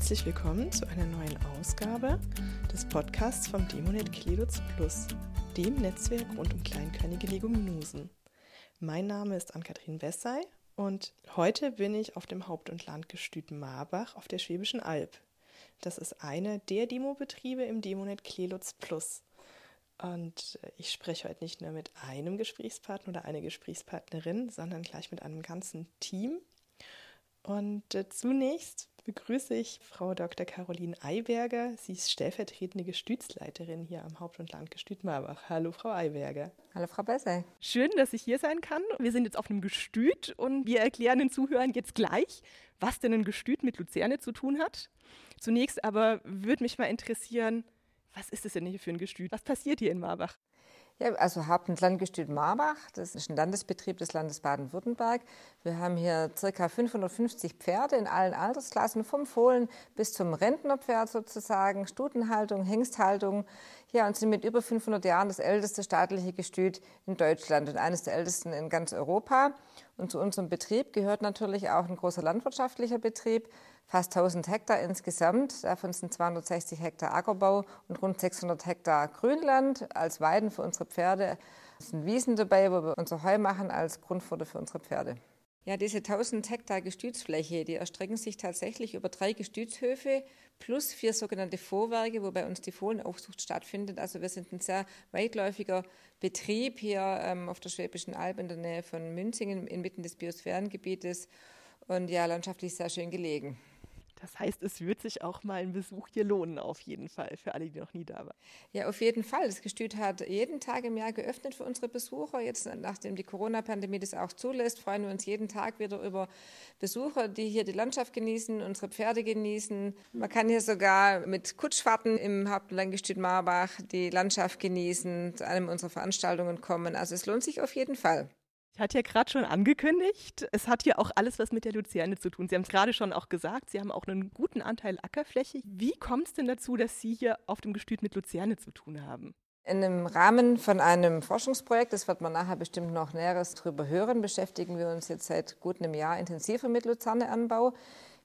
Herzlich willkommen zu einer neuen Ausgabe des Podcasts vom Demonet Kledutz Plus, dem Netzwerk rund um kleinkörnige Leguminosen. Mein Name ist Ann-Kathrin Wessay und heute bin ich auf dem Haupt- und Landgestüt Marbach auf der Schwäbischen Alb. Das ist einer der Demobetriebe im Demonet Klelutz Plus. Und ich spreche heute nicht nur mit einem Gesprächspartner oder einer Gesprächspartnerin, sondern gleich mit einem ganzen Team. Und äh, zunächst begrüße ich Frau Dr. Caroline Eiberger. Sie ist stellvertretende Gestütsleiterin hier am Haupt- und Landgestüt Marbach. Hallo, Frau Eiberger. Hallo, Frau Bessel. Schön, dass ich hier sein kann. Wir sind jetzt auf einem Gestüt und wir erklären den Zuhörern jetzt gleich, was denn ein Gestüt mit Luzerne zu tun hat. Zunächst aber würde mich mal interessieren, was ist es denn hier für ein Gestüt? Was passiert hier in Marbach? Ja, also Haupt- und Landgestüt Marbach, das ist ein Landesbetrieb des Landes Baden-Württemberg. Wir haben hier ca. 550 Pferde in allen Altersklassen, vom Fohlen bis zum Rentnerpferd sozusagen, Stutenhaltung, Hengsthaltung. Ja, und sind mit über 500 Jahren das älteste staatliche Gestüt in Deutschland und eines der ältesten in ganz Europa. Und zu unserem Betrieb gehört natürlich auch ein großer landwirtschaftlicher Betrieb fast 1000 Hektar insgesamt. Davon sind 260 Hektar Ackerbau und rund 600 Hektar Grünland als Weiden für unsere Pferde. Es sind Wiesen dabei, wo wir unser Heu machen als Grundfutter für unsere Pferde. Ja, diese 1000 Hektar Gestütsfläche, die erstrecken sich tatsächlich über drei Gestütshöfe plus vier sogenannte Vorwerke, wo bei uns die Fohlenaufzucht stattfindet. Also wir sind ein sehr weitläufiger Betrieb hier ähm, auf der Schwäbischen Alb in der Nähe von Münzingen inmitten des Biosphärengebietes und ja, landschaftlich sehr schön gelegen. Das heißt, es wird sich auch mal ein Besuch hier lohnen, auf jeden Fall, für alle, die noch nie da waren. Ja, auf jeden Fall. Das Gestüt hat jeden Tag im Jahr geöffnet für unsere Besucher. Jetzt, nachdem die Corona-Pandemie das auch zulässt, freuen wir uns jeden Tag wieder über Besucher, die hier die Landschaft genießen, unsere Pferde genießen. Man kann hier sogar mit Kutschfahrten im Haupt- und Landgestüt Marbach die Landschaft genießen, zu einem unserer Veranstaltungen kommen. Also es lohnt sich auf jeden Fall. Hatte ja gerade schon angekündigt, es hat hier auch alles was mit der Luzerne zu tun. Sie haben es gerade schon auch gesagt, Sie haben auch einen guten Anteil Ackerfläche. Wie kommt es denn dazu, dass Sie hier auf dem Gestüt mit Luzerne zu tun haben? In dem Rahmen von einem Forschungsprojekt, das wird man nachher bestimmt noch Näheres darüber hören, beschäftigen wir uns jetzt seit gut einem Jahr intensiver mit Luzerneanbau.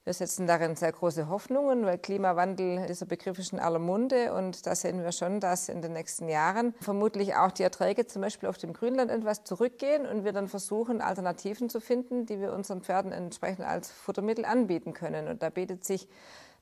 Wir setzen darin sehr große Hoffnungen, weil Klimawandel, dieser Begriff ist in aller Munde und da sehen wir schon, dass in den nächsten Jahren vermutlich auch die Erträge zum Beispiel auf dem Grünland etwas zurückgehen und wir dann versuchen, Alternativen zu finden, die wir unseren Pferden entsprechend als Futtermittel anbieten können. Und da bietet sich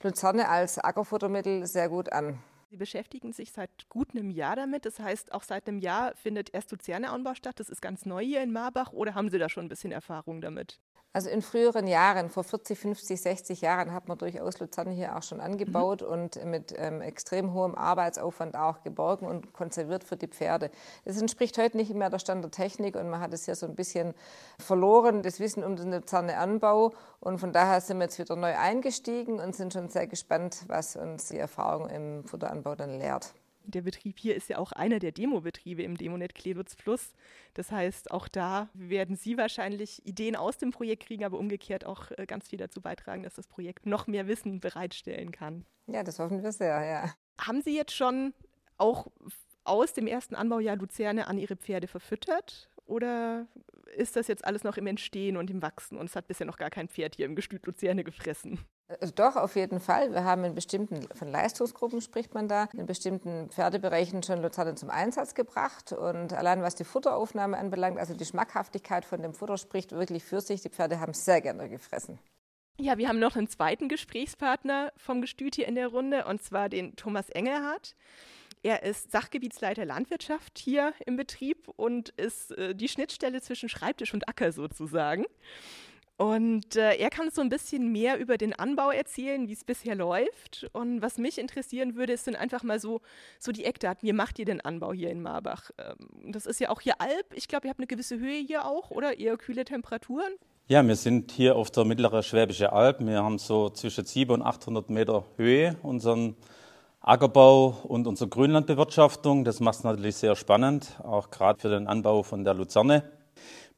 Luzerne als Ackerfuttermittel sehr gut an. Sie beschäftigen sich seit gut einem Jahr damit. Das heißt, auch seit einem Jahr findet erst Luzerneanbau statt. Das ist ganz neu hier in Marbach. Oder haben Sie da schon ein bisschen Erfahrung damit? Also in früheren Jahren, vor 40, 50, 60 Jahren, hat man durchaus Luzerne hier auch schon angebaut mhm. und mit ähm, extrem hohem Arbeitsaufwand auch geborgen und konserviert für die Pferde. Das entspricht heute nicht mehr der Stand der Technik und man hat es hier so ein bisschen verloren, das Wissen um den Luzerneanbau. Und von daher sind wir jetzt wieder neu eingestiegen und sind schon sehr gespannt, was uns die Erfahrung im Futteranbau dann lehrt. Der Betrieb hier ist ja auch einer der Demobetriebe im Demonet Kledutz Plus. Das heißt, auch da werden Sie wahrscheinlich Ideen aus dem Projekt kriegen, aber umgekehrt auch äh, ganz viel dazu beitragen, dass das Projekt noch mehr Wissen bereitstellen kann. Ja, das hoffen wir sehr, ja. Haben Sie jetzt schon auch aus dem ersten Anbaujahr Luzerne an Ihre Pferde verfüttert? Oder ist das jetzt alles noch im Entstehen und im Wachsen und es hat bisher noch gar kein Pferd hier im Gestüt Luzerne gefressen? Äh, doch, auf jeden Fall. Wir haben in bestimmten, von Leistungsgruppen spricht man da, in bestimmten Pferdebereichen schon Luzerne zum Einsatz gebracht. Und allein was die Futteraufnahme anbelangt, also die Schmackhaftigkeit von dem Futter spricht wirklich für sich. Die Pferde haben sehr gerne gefressen. Ja, wir haben noch einen zweiten Gesprächspartner vom Gestüt hier in der Runde, und zwar den Thomas Engelhardt. Er ist Sachgebietsleiter Landwirtschaft hier im Betrieb und ist äh, die Schnittstelle zwischen Schreibtisch und Acker sozusagen. Und äh, er kann so ein bisschen mehr über den Anbau erzählen, wie es bisher läuft. Und was mich interessieren würde, sind einfach mal so, so die Eckdaten. Wie macht ihr den Anbau hier in Marbach? Ähm, das ist ja auch hier Alp. Ich glaube, ihr habt eine gewisse Höhe hier auch, oder? Eher kühle Temperaturen? Ja, wir sind hier auf der mittleren Schwäbische Alb. Wir haben so zwischen 700 und 800 Meter Höhe unseren Ackerbau und unsere Grünlandbewirtschaftung. Das macht es natürlich sehr spannend, auch gerade für den Anbau von der Luzerne.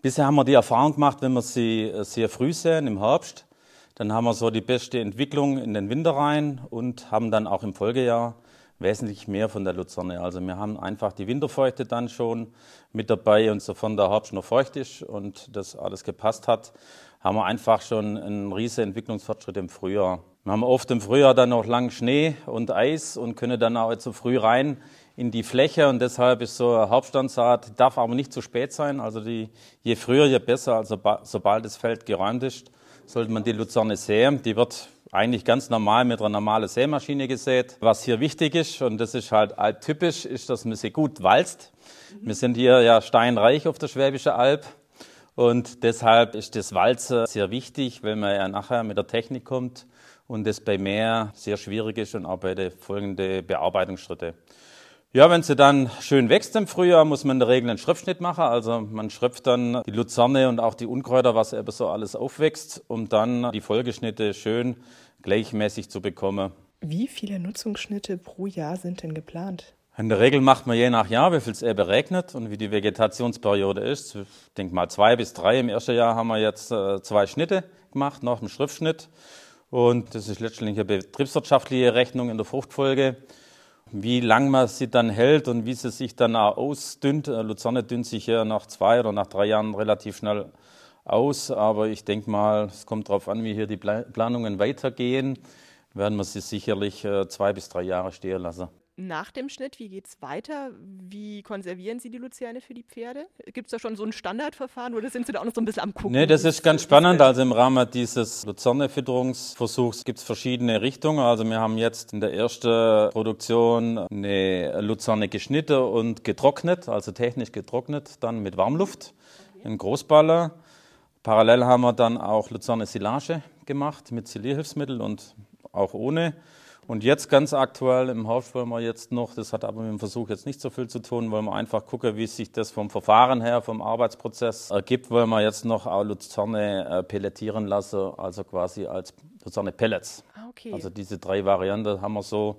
Bisher haben wir die Erfahrung gemacht, wenn wir sie äh, sehr früh säen, im Herbst, dann haben wir so die beste Entwicklung in den Winter rein und haben dann auch im Folgejahr wesentlich mehr von der Luzerne. Also wir haben einfach die Winterfeuchte dann schon mit dabei und sofern der Herbst noch feucht ist und das alles gepasst hat, haben wir einfach schon einen riesen Entwicklungsfortschritt im Frühjahr Wir haben oft im Frühjahr dann noch lang Schnee und Eis und können dann auch zu früh rein in die Fläche und deshalb ist so eine Hauptstandsaat, darf aber nicht zu spät sein. Also die, je früher, je besser. Also sobald das Feld geräumt ist, sollte man die Luzerne säen. Die wird eigentlich ganz normal mit einer normalen Sämaschine gesät. Was hier wichtig ist, und das ist halt alttypisch, ist, dass man sie gut walzt. Wir sind hier ja steinreich auf der Schwäbische Alb. Und deshalb ist das Walzen sehr wichtig, wenn man ja nachher mit der Technik kommt und das bei mehr sehr schwierig ist und auch bei den folgenden Bearbeitungsschritte. Ja, wenn sie dann schön wächst im Frühjahr, muss man in der Regel einen Schriftschnitt machen. Also man schröpft dann die Luzerne und auch die Unkräuter, was eben so alles aufwächst, um dann die Folgeschnitte schön gleichmäßig zu bekommen. Wie viele Nutzungsschnitte pro Jahr sind denn geplant? In der Regel macht man je nach Jahr, wie viel es eben regnet und wie die Vegetationsperiode ist. Ich denke mal zwei bis drei. Im ersten Jahr haben wir jetzt äh, zwei Schnitte gemacht, nach dem Schriftschnitt. Und das ist letztendlich eine betriebswirtschaftliche Rechnung in der Fruchtfolge. Wie lang man sie dann hält und wie sie sich dann auch ausdünnt. Äh, Luzerne dünnt sich ja nach zwei oder nach drei Jahren relativ schnell aus. Aber ich denke mal, es kommt darauf an, wie hier die Planungen weitergehen. Werden wir sie sicherlich äh, zwei bis drei Jahre stehen lassen nach dem Schnitt, wie geht es weiter? Wie konservieren Sie die Luzerne für die Pferde? Gibt es da schon so ein Standardverfahren oder sind Sie da auch noch so ein bisschen am Gucken? Nee, das ist ganz spannend. Also im Rahmen dieses Luzerne-Fütterungsversuchs gibt es verschiedene Richtungen. Also wir haben jetzt in der ersten Produktion eine Luzerne geschnitten und getrocknet, also technisch getrocknet, dann mit Warmluft in Großballer. Parallel haben wir dann auch Luzerne Silage gemacht mit Silierhilfsmittel und auch ohne. Und jetzt ganz aktuell im Haus wollen wir jetzt noch, das hat aber mit dem Versuch jetzt nicht so viel zu tun, wollen wir einfach gucken, wie sich das vom Verfahren her, vom Arbeitsprozess ergibt, wollen wir jetzt noch auch Luzerne äh, pelletieren lassen, also quasi als Luzerne Pellets. Ah, okay. Also diese drei Varianten haben wir so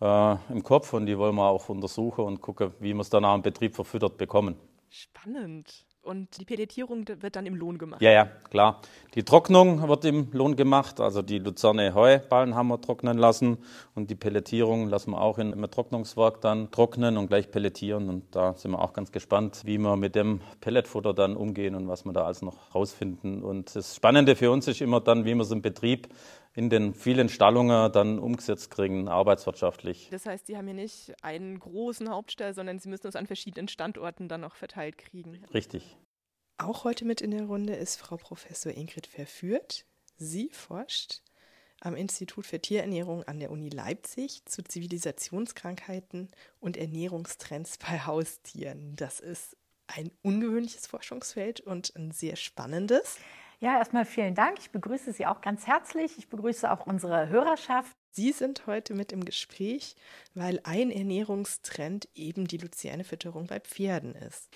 äh, im Kopf und die wollen wir auch untersuchen und gucken, wie wir es dann auch im Betrieb verfüttert bekommen. Spannend. Und die Pelletierung wird dann im Lohn gemacht? Ja, ja, klar. Die Trocknung wird im Lohn gemacht. Also die Luzerne Heuballen haben wir trocknen lassen und die Pelletierung lassen wir auch im Trocknungswerk dann trocknen und gleich pelletieren. Und da sind wir auch ganz gespannt, wie wir mit dem Pelletfutter dann umgehen und was wir da alles noch rausfinden. Und das Spannende für uns ist immer dann, wie wir es im Betrieb in den vielen Stallungen dann umgesetzt kriegen, arbeitswirtschaftlich. Das heißt, Sie haben hier nicht einen großen Hauptstall, sondern Sie müssen es an verschiedenen Standorten dann noch verteilt kriegen. Richtig. Auch heute mit in der Runde ist Frau Professor Ingrid Verführt. Sie forscht am Institut für Tierernährung an der Uni Leipzig zu Zivilisationskrankheiten und Ernährungstrends bei Haustieren. Das ist ein ungewöhnliches Forschungsfeld und ein sehr spannendes. Ja, erstmal vielen Dank. Ich begrüße Sie auch ganz herzlich. Ich begrüße auch unsere Hörerschaft. Sie sind heute mit im Gespräch, weil ein Ernährungstrend eben die Luzernefütterung bei Pferden ist.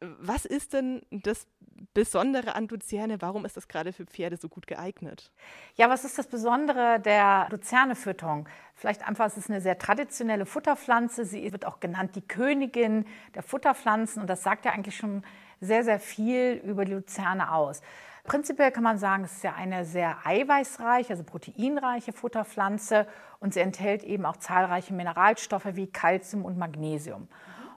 Was ist denn das Besondere an Luzerne? Warum ist das gerade für Pferde so gut geeignet? Ja, was ist das Besondere der Luzernefütterung? Vielleicht einfach, es ist eine sehr traditionelle Futterpflanze. Sie wird auch genannt die Königin der Futterpflanzen und das sagt ja eigentlich schon sehr, sehr viel über die Luzerne aus. Prinzipiell kann man sagen, es ist ja eine sehr eiweißreiche, also proteinreiche Futterpflanze und sie enthält eben auch zahlreiche Mineralstoffe wie Calcium und Magnesium.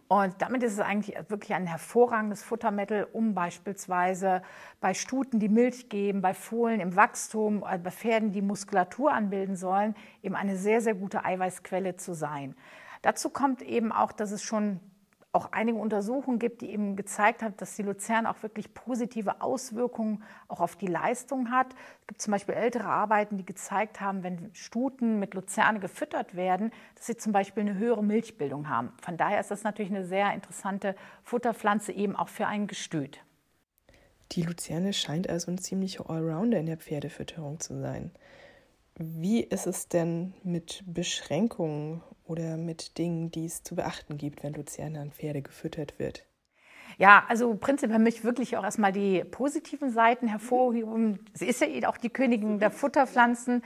Und damit ist es eigentlich wirklich ein hervorragendes Futtermittel, um beispielsweise bei Stuten, die Milch geben, bei Fohlen im Wachstum, äh, bei Pferden, die Muskulatur anbilden sollen, eben eine sehr, sehr gute Eiweißquelle zu sein. Dazu kommt eben auch, dass es schon auch einige Untersuchungen gibt, die eben gezeigt haben, dass die Luzerne auch wirklich positive Auswirkungen auch auf die Leistung hat. Es gibt zum Beispiel ältere Arbeiten, die gezeigt haben, wenn Stuten mit Luzerne gefüttert werden, dass sie zum Beispiel eine höhere Milchbildung haben. Von daher ist das natürlich eine sehr interessante Futterpflanze eben auch für ein Gestüt. Die Luzerne scheint also ein ziemlicher Allrounder in der Pferdefütterung zu sein. Wie ist es denn mit Beschränkungen oder mit Dingen, die es zu beachten gibt, wenn Luzerne an Pferde gefüttert wird? Ja, also prinzipiell möchte ich wirklich auch erstmal die positiven Seiten hervorheben. Sie ist ja auch die Königin der Futterpflanzen.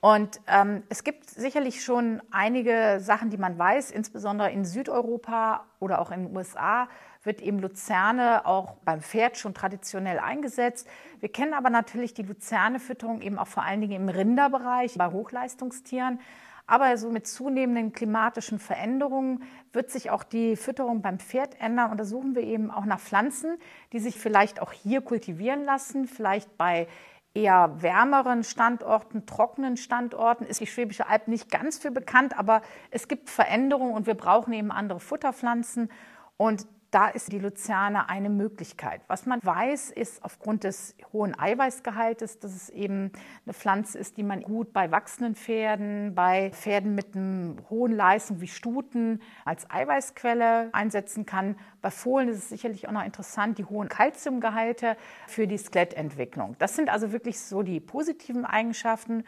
Und ähm, es gibt sicherlich schon einige Sachen, die man weiß, insbesondere in Südeuropa oder auch in den USA wird eben Luzerne auch beim Pferd schon traditionell eingesetzt. Wir kennen aber natürlich die Luzernefütterung eben auch vor allen Dingen im Rinderbereich bei Hochleistungstieren. Aber so mit zunehmenden klimatischen Veränderungen wird sich auch die Fütterung beim Pferd ändern. Und da suchen wir eben auch nach Pflanzen, die sich vielleicht auch hier kultivieren lassen, vielleicht bei eher wärmeren Standorten, trockenen Standorten ist die Schwäbische Alb nicht ganz für bekannt, aber es gibt Veränderungen und wir brauchen eben andere Futterpflanzen. Und da ist die Luzerne eine Möglichkeit. Was man weiß, ist aufgrund des hohen Eiweißgehaltes, dass es eben eine Pflanze ist, die man gut bei wachsenden Pferden, bei Pferden mit einer hohen Leistung wie Stuten als Eiweißquelle einsetzen kann. Bei Fohlen ist es sicherlich auch noch interessant, die hohen Kalziumgehalte für die Skelettentwicklung. Das sind also wirklich so die positiven Eigenschaften.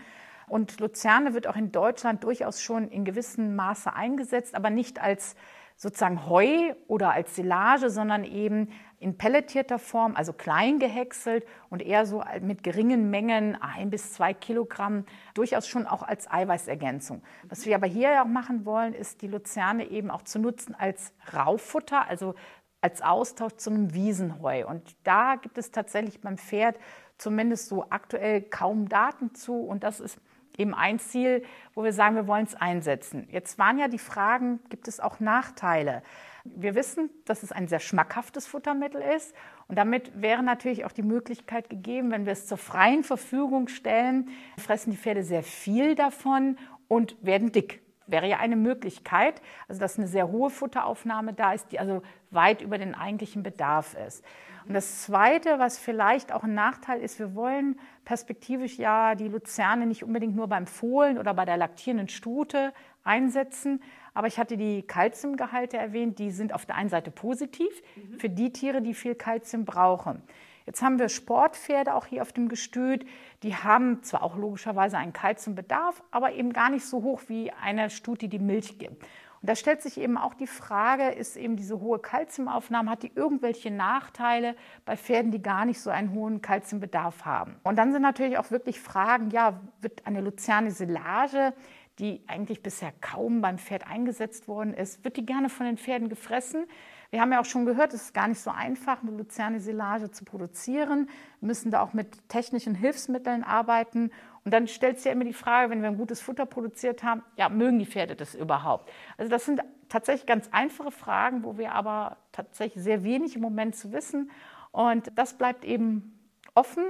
Und Luzerne wird auch in Deutschland durchaus schon in gewissem Maße eingesetzt, aber nicht als sozusagen Heu oder als Silage, sondern eben in pelletierter Form, also klein gehäckselt und eher so mit geringen Mengen, ein bis zwei Kilogramm, durchaus schon auch als Eiweißergänzung. Was wir aber hier auch machen wollen, ist die Luzerne eben auch zu nutzen als Rauffutter, also als Austausch zu einem Wiesenheu. Und da gibt es tatsächlich beim Pferd zumindest so aktuell kaum Daten zu. Und das ist eben ein Ziel, wo wir sagen, wir wollen es einsetzen. Jetzt waren ja die Fragen, gibt es auch Nachteile? Wir wissen, dass es ein sehr schmackhaftes Futtermittel ist und damit wäre natürlich auch die Möglichkeit gegeben, wenn wir es zur freien Verfügung stellen, fressen die Pferde sehr viel davon und werden dick. Wäre ja eine Möglichkeit, also dass eine sehr hohe Futteraufnahme da ist, die also weit über den eigentlichen Bedarf ist. Und das Zweite, was vielleicht auch ein Nachteil ist, wir wollen perspektivisch ja die Luzerne nicht unbedingt nur beim Fohlen oder bei der laktierenden Stute einsetzen. Aber ich hatte die Kalziumgehalte erwähnt, die sind auf der einen Seite positiv mhm. für die Tiere, die viel Kalzium brauchen. Jetzt haben wir Sportpferde auch hier auf dem Gestüt. Die haben zwar auch logischerweise einen Kalziumbedarf, aber eben gar nicht so hoch wie eine Stute, die Milch gibt. Und da stellt sich eben auch die Frage, ist eben diese hohe Kalziumaufnahme, hat die irgendwelche Nachteile bei Pferden, die gar nicht so einen hohen Kalziumbedarf haben? Und dann sind natürlich auch wirklich Fragen, ja, wird eine Luzerne Silage, die eigentlich bisher kaum beim Pferd eingesetzt worden ist, wird die gerne von den Pferden gefressen? Wir haben ja auch schon gehört, es ist gar nicht so einfach, eine Luzerne-Silage zu produzieren. Wir müssen da auch mit technischen Hilfsmitteln arbeiten. Und dann stellt sich ja immer die Frage, wenn wir ein gutes Futter produziert haben, ja, mögen die Pferde das überhaupt? Also das sind tatsächlich ganz einfache Fragen, wo wir aber tatsächlich sehr wenig im Moment zu wissen. Und das bleibt eben offen.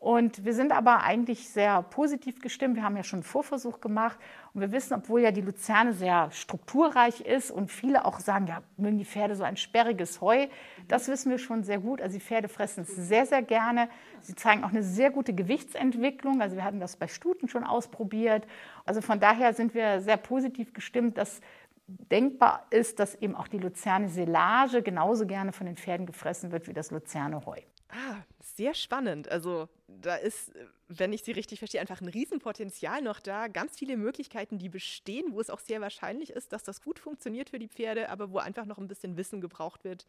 Und wir sind aber eigentlich sehr positiv gestimmt. Wir haben ja schon einen Vorversuch gemacht und wir wissen, obwohl ja die Luzerne sehr strukturreich ist und viele auch sagen, ja, mögen die Pferde so ein sperriges Heu, das wissen wir schon sehr gut. Also die Pferde fressen es sehr, sehr gerne. Sie zeigen auch eine sehr gute Gewichtsentwicklung. Also wir hatten das bei Stuten schon ausprobiert. Also von daher sind wir sehr positiv gestimmt, dass denkbar ist, dass eben auch die Luzerne Silage genauso gerne von den Pferden gefressen wird wie das Luzerne Heu. Ah, sehr spannend. Also da ist, wenn ich Sie richtig verstehe, einfach ein Riesenpotenzial noch da. Ganz viele Möglichkeiten, die bestehen, wo es auch sehr wahrscheinlich ist, dass das gut funktioniert für die Pferde, aber wo einfach noch ein bisschen Wissen gebraucht wird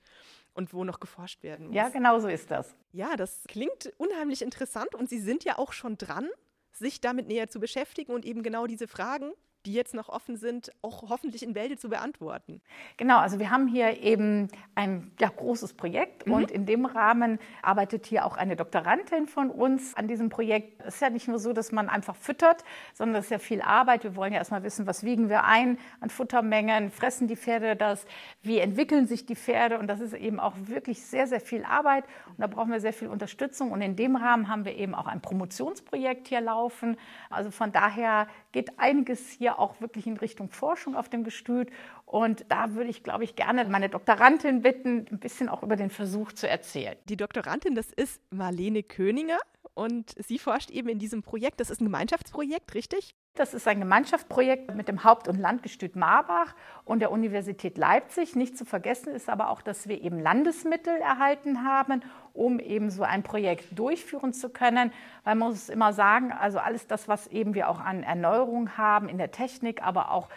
und wo noch geforscht werden muss. Ja, genau so ist das. Ja, das klingt unheimlich interessant und Sie sind ja auch schon dran, sich damit näher zu beschäftigen und eben genau diese Fragen die jetzt noch offen sind, auch hoffentlich in Bälde zu beantworten. Genau, also wir haben hier eben ein ja, großes Projekt mhm. und in dem Rahmen arbeitet hier auch eine Doktorandin von uns an diesem Projekt. Es ist ja nicht nur so, dass man einfach füttert, sondern es ist ja viel Arbeit. Wir wollen ja erstmal wissen, was wiegen wir ein an Futtermengen, fressen die Pferde das, wie entwickeln sich die Pferde und das ist eben auch wirklich sehr, sehr viel Arbeit und da brauchen wir sehr viel Unterstützung und in dem Rahmen haben wir eben auch ein Promotionsprojekt hier laufen. Also von daher geht einiges hier auch wirklich in Richtung Forschung auf dem Gestüt. Und da würde ich, glaube ich, gerne meine Doktorandin bitten, ein bisschen auch über den Versuch zu erzählen. Die Doktorandin, das ist Marlene Köninger. Und sie forscht eben in diesem Projekt. Das ist ein Gemeinschaftsprojekt, richtig? Das ist ein Gemeinschaftsprojekt mit dem Haupt- und Landgestüt Marbach und der Universität Leipzig. Nicht zu vergessen ist aber auch, dass wir eben Landesmittel erhalten haben, um eben so ein Projekt durchführen zu können. Weil man muss immer sagen, also alles das, was eben wir auch an Erneuerung haben in der Technik, aber auch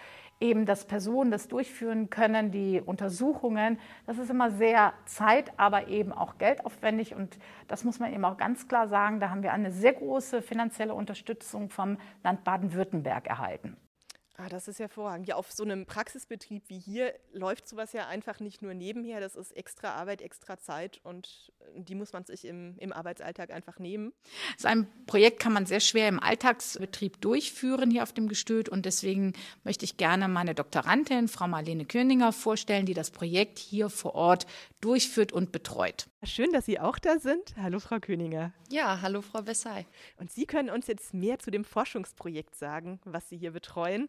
eben, dass Personen das durchführen können, die Untersuchungen. Das ist immer sehr zeit-, aber eben auch geldaufwendig. Und das muss man eben auch ganz klar sagen. Da haben wir eine sehr große finanzielle Unterstützung vom Land Baden-Württemberg erhalten. Ah, das ist hervorragend. Ja, auf so einem Praxisbetrieb wie hier läuft sowas ja einfach nicht nur nebenher. Das ist extra Arbeit, extra Zeit und äh, die muss man sich im, im Arbeitsalltag einfach nehmen. So ein Projekt kann man sehr schwer im Alltagsbetrieb durchführen hier auf dem Gestüt und deswegen möchte ich gerne meine Doktorandin, Frau Marlene Köninger, vorstellen, die das Projekt hier vor Ort durchführt und betreut. Schön, dass Sie auch da sind. Hallo, Frau Königer. Ja, hallo, Frau Bessay. Und Sie können uns jetzt mehr zu dem Forschungsprojekt sagen, was Sie hier betreuen.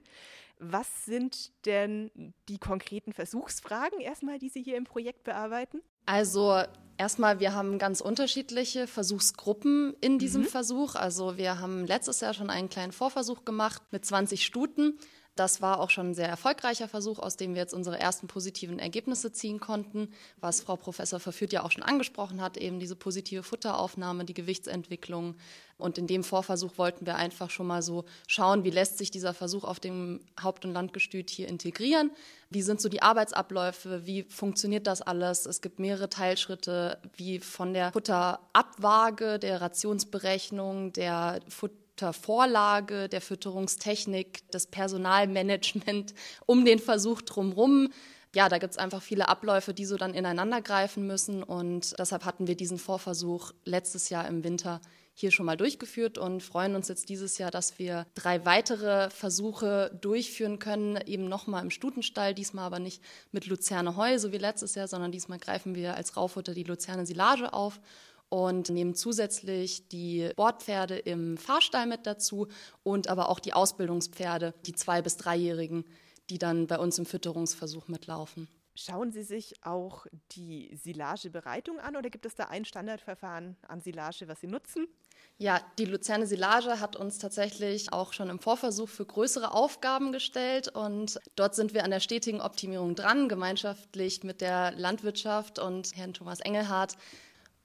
Was sind denn die konkreten Versuchsfragen erstmal, die Sie hier im Projekt bearbeiten? Also erstmal, wir haben ganz unterschiedliche Versuchsgruppen in diesem mhm. Versuch. Also wir haben letztes Jahr schon einen kleinen Vorversuch gemacht mit 20 Stuten. Das war auch schon ein sehr erfolgreicher Versuch, aus dem wir jetzt unsere ersten positiven Ergebnisse ziehen konnten, was Frau Professor Verführt ja auch schon angesprochen hat, eben diese positive Futteraufnahme, die Gewichtsentwicklung. Und in dem Vorversuch wollten wir einfach schon mal so schauen, wie lässt sich dieser Versuch auf dem Haupt- und Landgestüt hier integrieren, wie sind so die Arbeitsabläufe, wie funktioniert das alles. Es gibt mehrere Teilschritte, wie von der Futterabwaage, der Rationsberechnung, der Futter Vorlage, der Fütterungstechnik, das Personalmanagement um den Versuch drumherum. Ja, da gibt es einfach viele Abläufe, die so dann ineinander greifen müssen. Und deshalb hatten wir diesen Vorversuch letztes Jahr im Winter hier schon mal durchgeführt und freuen uns jetzt dieses Jahr, dass wir drei weitere Versuche durchführen können, eben nochmal im Stutenstall, diesmal aber nicht mit Luzerne Heu, so wie letztes Jahr, sondern diesmal greifen wir als Raufutter die Luzerne Silage auf und nehmen zusätzlich die Bordpferde im Fahrstall mit dazu und aber auch die Ausbildungspferde, die zwei- bis dreijährigen, die dann bei uns im Fütterungsversuch mitlaufen. Schauen Sie sich auch die Silagebereitung an oder gibt es da ein Standardverfahren an Silage, was Sie nutzen? Ja, die Luzerne Silage hat uns tatsächlich auch schon im Vorversuch für größere Aufgaben gestellt und dort sind wir an der stetigen Optimierung dran, gemeinschaftlich mit der Landwirtschaft und Herrn Thomas Engelhardt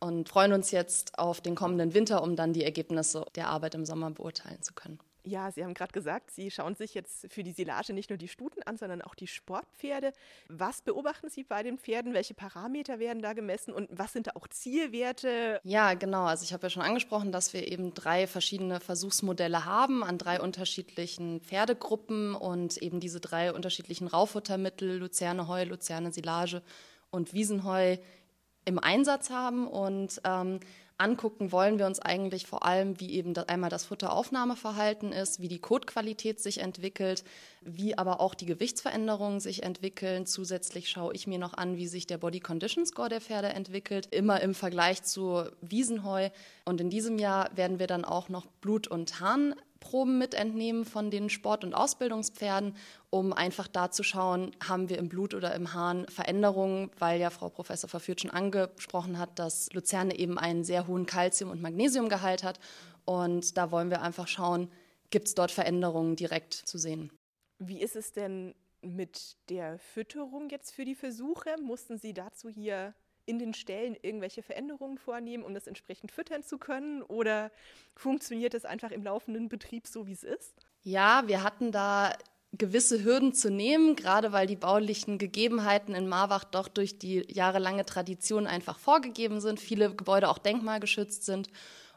und freuen uns jetzt auf den kommenden Winter, um dann die Ergebnisse der Arbeit im Sommer beurteilen zu können. Ja, Sie haben gerade gesagt, Sie schauen sich jetzt für die Silage nicht nur die Stuten an, sondern auch die Sportpferde. Was beobachten Sie bei den Pferden? Welche Parameter werden da gemessen und was sind da auch Zielwerte? Ja, genau. Also ich habe ja schon angesprochen, dass wir eben drei verschiedene Versuchsmodelle haben an drei unterschiedlichen Pferdegruppen und eben diese drei unterschiedlichen Raufuttermittel, Luzerne Heu, Luzerne Silage und Wiesenheu im Einsatz haben und ähm, angucken wollen wir uns eigentlich vor allem, wie eben einmal das Futteraufnahmeverhalten ist, wie die Kotqualität sich entwickelt, wie aber auch die Gewichtsveränderungen sich entwickeln. Zusätzlich schaue ich mir noch an, wie sich der Body Condition Score der Pferde entwickelt, immer im Vergleich zu Wiesenheu. Und in diesem Jahr werden wir dann auch noch Blut- und Harn Proben mitentnehmen von den Sport- und Ausbildungspferden, um einfach da zu schauen, haben wir im Blut oder im Hahn Veränderungen, weil ja Frau Professor Verführt schon angesprochen hat, dass Luzerne eben einen sehr hohen Kalzium- und Magnesiumgehalt hat. Und da wollen wir einfach schauen, gibt es dort Veränderungen direkt zu sehen. Wie ist es denn mit der Fütterung jetzt für die Versuche? Mussten Sie dazu hier in den Stellen irgendwelche Veränderungen vornehmen, um das entsprechend füttern zu können? Oder funktioniert es einfach im laufenden Betrieb so, wie es ist? Ja, wir hatten da gewisse Hürden zu nehmen, gerade weil die baulichen Gegebenheiten in Marwach doch durch die jahrelange Tradition einfach vorgegeben sind, viele Gebäude auch denkmalgeschützt sind.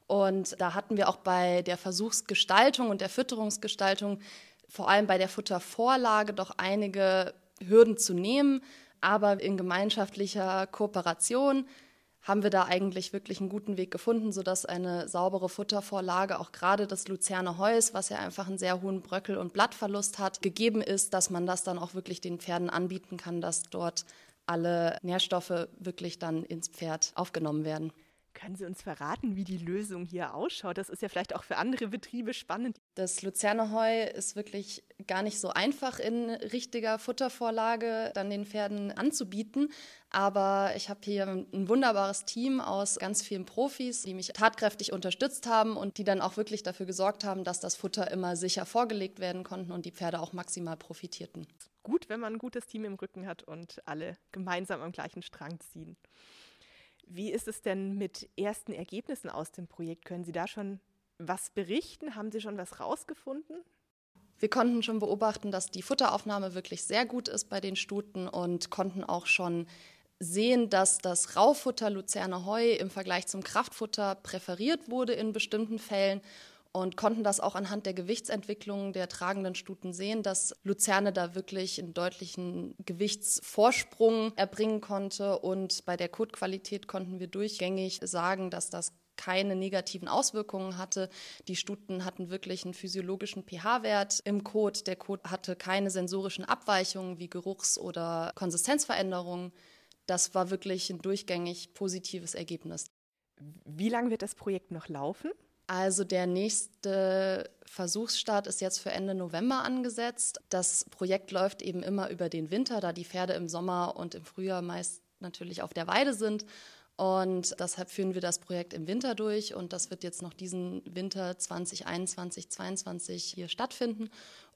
Und da hatten wir auch bei der Versuchsgestaltung und der Fütterungsgestaltung, vor allem bei der Futtervorlage, doch einige Hürden zu nehmen. Aber in gemeinschaftlicher Kooperation haben wir da eigentlich wirklich einen guten Weg gefunden, sodass eine saubere Futtervorlage, auch gerade das Luzerner Heus, was ja einfach einen sehr hohen Bröckel- und Blattverlust hat, gegeben ist, dass man das dann auch wirklich den Pferden anbieten kann, dass dort alle Nährstoffe wirklich dann ins Pferd aufgenommen werden. Können Sie uns verraten, wie die Lösung hier ausschaut? Das ist ja vielleicht auch für andere Betriebe spannend. Das Luzerner Heu ist wirklich gar nicht so einfach in richtiger Futtervorlage dann den Pferden anzubieten. Aber ich habe hier ein wunderbares Team aus ganz vielen Profis, die mich tatkräftig unterstützt haben und die dann auch wirklich dafür gesorgt haben, dass das Futter immer sicher vorgelegt werden konnten und die Pferde auch maximal profitierten. Gut, wenn man ein gutes Team im Rücken hat und alle gemeinsam am gleichen Strang ziehen. Wie ist es denn mit ersten Ergebnissen aus dem Projekt? Können Sie da schon was berichten? Haben Sie schon was rausgefunden? Wir konnten schon beobachten, dass die Futteraufnahme wirklich sehr gut ist bei den Stuten und konnten auch schon sehen, dass das Raufutter Luzerner Heu im Vergleich zum Kraftfutter präferiert wurde in bestimmten Fällen und konnten das auch anhand der Gewichtsentwicklung der tragenden Stuten sehen, dass Luzerne da wirklich einen deutlichen Gewichtsvorsprung erbringen konnte. Und bei der Kotqualität konnten wir durchgängig sagen, dass das keine negativen Auswirkungen hatte. Die Stuten hatten wirklich einen physiologischen pH-Wert im Kot. Der Kot hatte keine sensorischen Abweichungen wie Geruchs- oder Konsistenzveränderungen. das war wirklich ein durchgängig positives Ergebnis. Wie lange wird das Projekt noch laufen? Also der nächste Versuchsstart ist jetzt für Ende November angesetzt. Das Projekt läuft eben immer über den Winter, da die Pferde im Sommer und im Frühjahr meist natürlich auf der Weide sind. Und deshalb führen wir das Projekt im Winter durch und das wird jetzt noch diesen Winter 2021, 2022 hier stattfinden.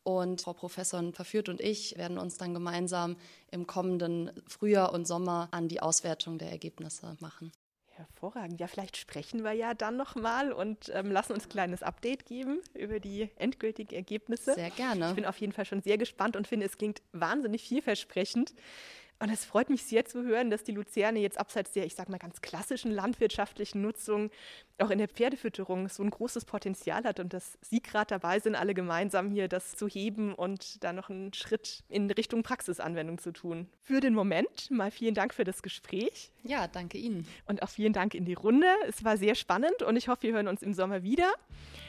Und Frau Professorin Verführt und ich werden uns dann gemeinsam im kommenden Frühjahr und Sommer an die Auswertung der Ergebnisse machen. Hervorragend. Ja, vielleicht sprechen wir ja dann nochmal und ähm, lassen uns ein kleines Update geben über die endgültigen Ergebnisse. Sehr gerne. Ich bin auf jeden Fall schon sehr gespannt und finde, es klingt wahnsinnig vielversprechend. Und es freut mich sehr zu hören, dass die Luzerne jetzt abseits der, ich sage mal, ganz klassischen landwirtschaftlichen Nutzung auch in der Pferdefütterung so ein großes Potenzial hat und dass Sie gerade dabei sind, alle gemeinsam hier das zu heben und da noch einen Schritt in Richtung Praxisanwendung zu tun. Für den Moment mal vielen Dank für das Gespräch. Ja, danke Ihnen. Und auch vielen Dank in die Runde. Es war sehr spannend und ich hoffe, wir hören uns im Sommer wieder.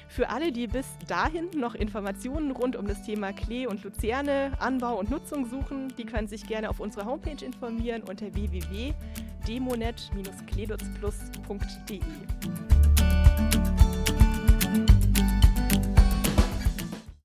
Für alle, die bis dahin noch Informationen rund um das Thema Klee und Luzerne, Anbau und Nutzung suchen, die können sich gerne auf unserer Homepage informieren unter www.demonet-kledutzplus.de.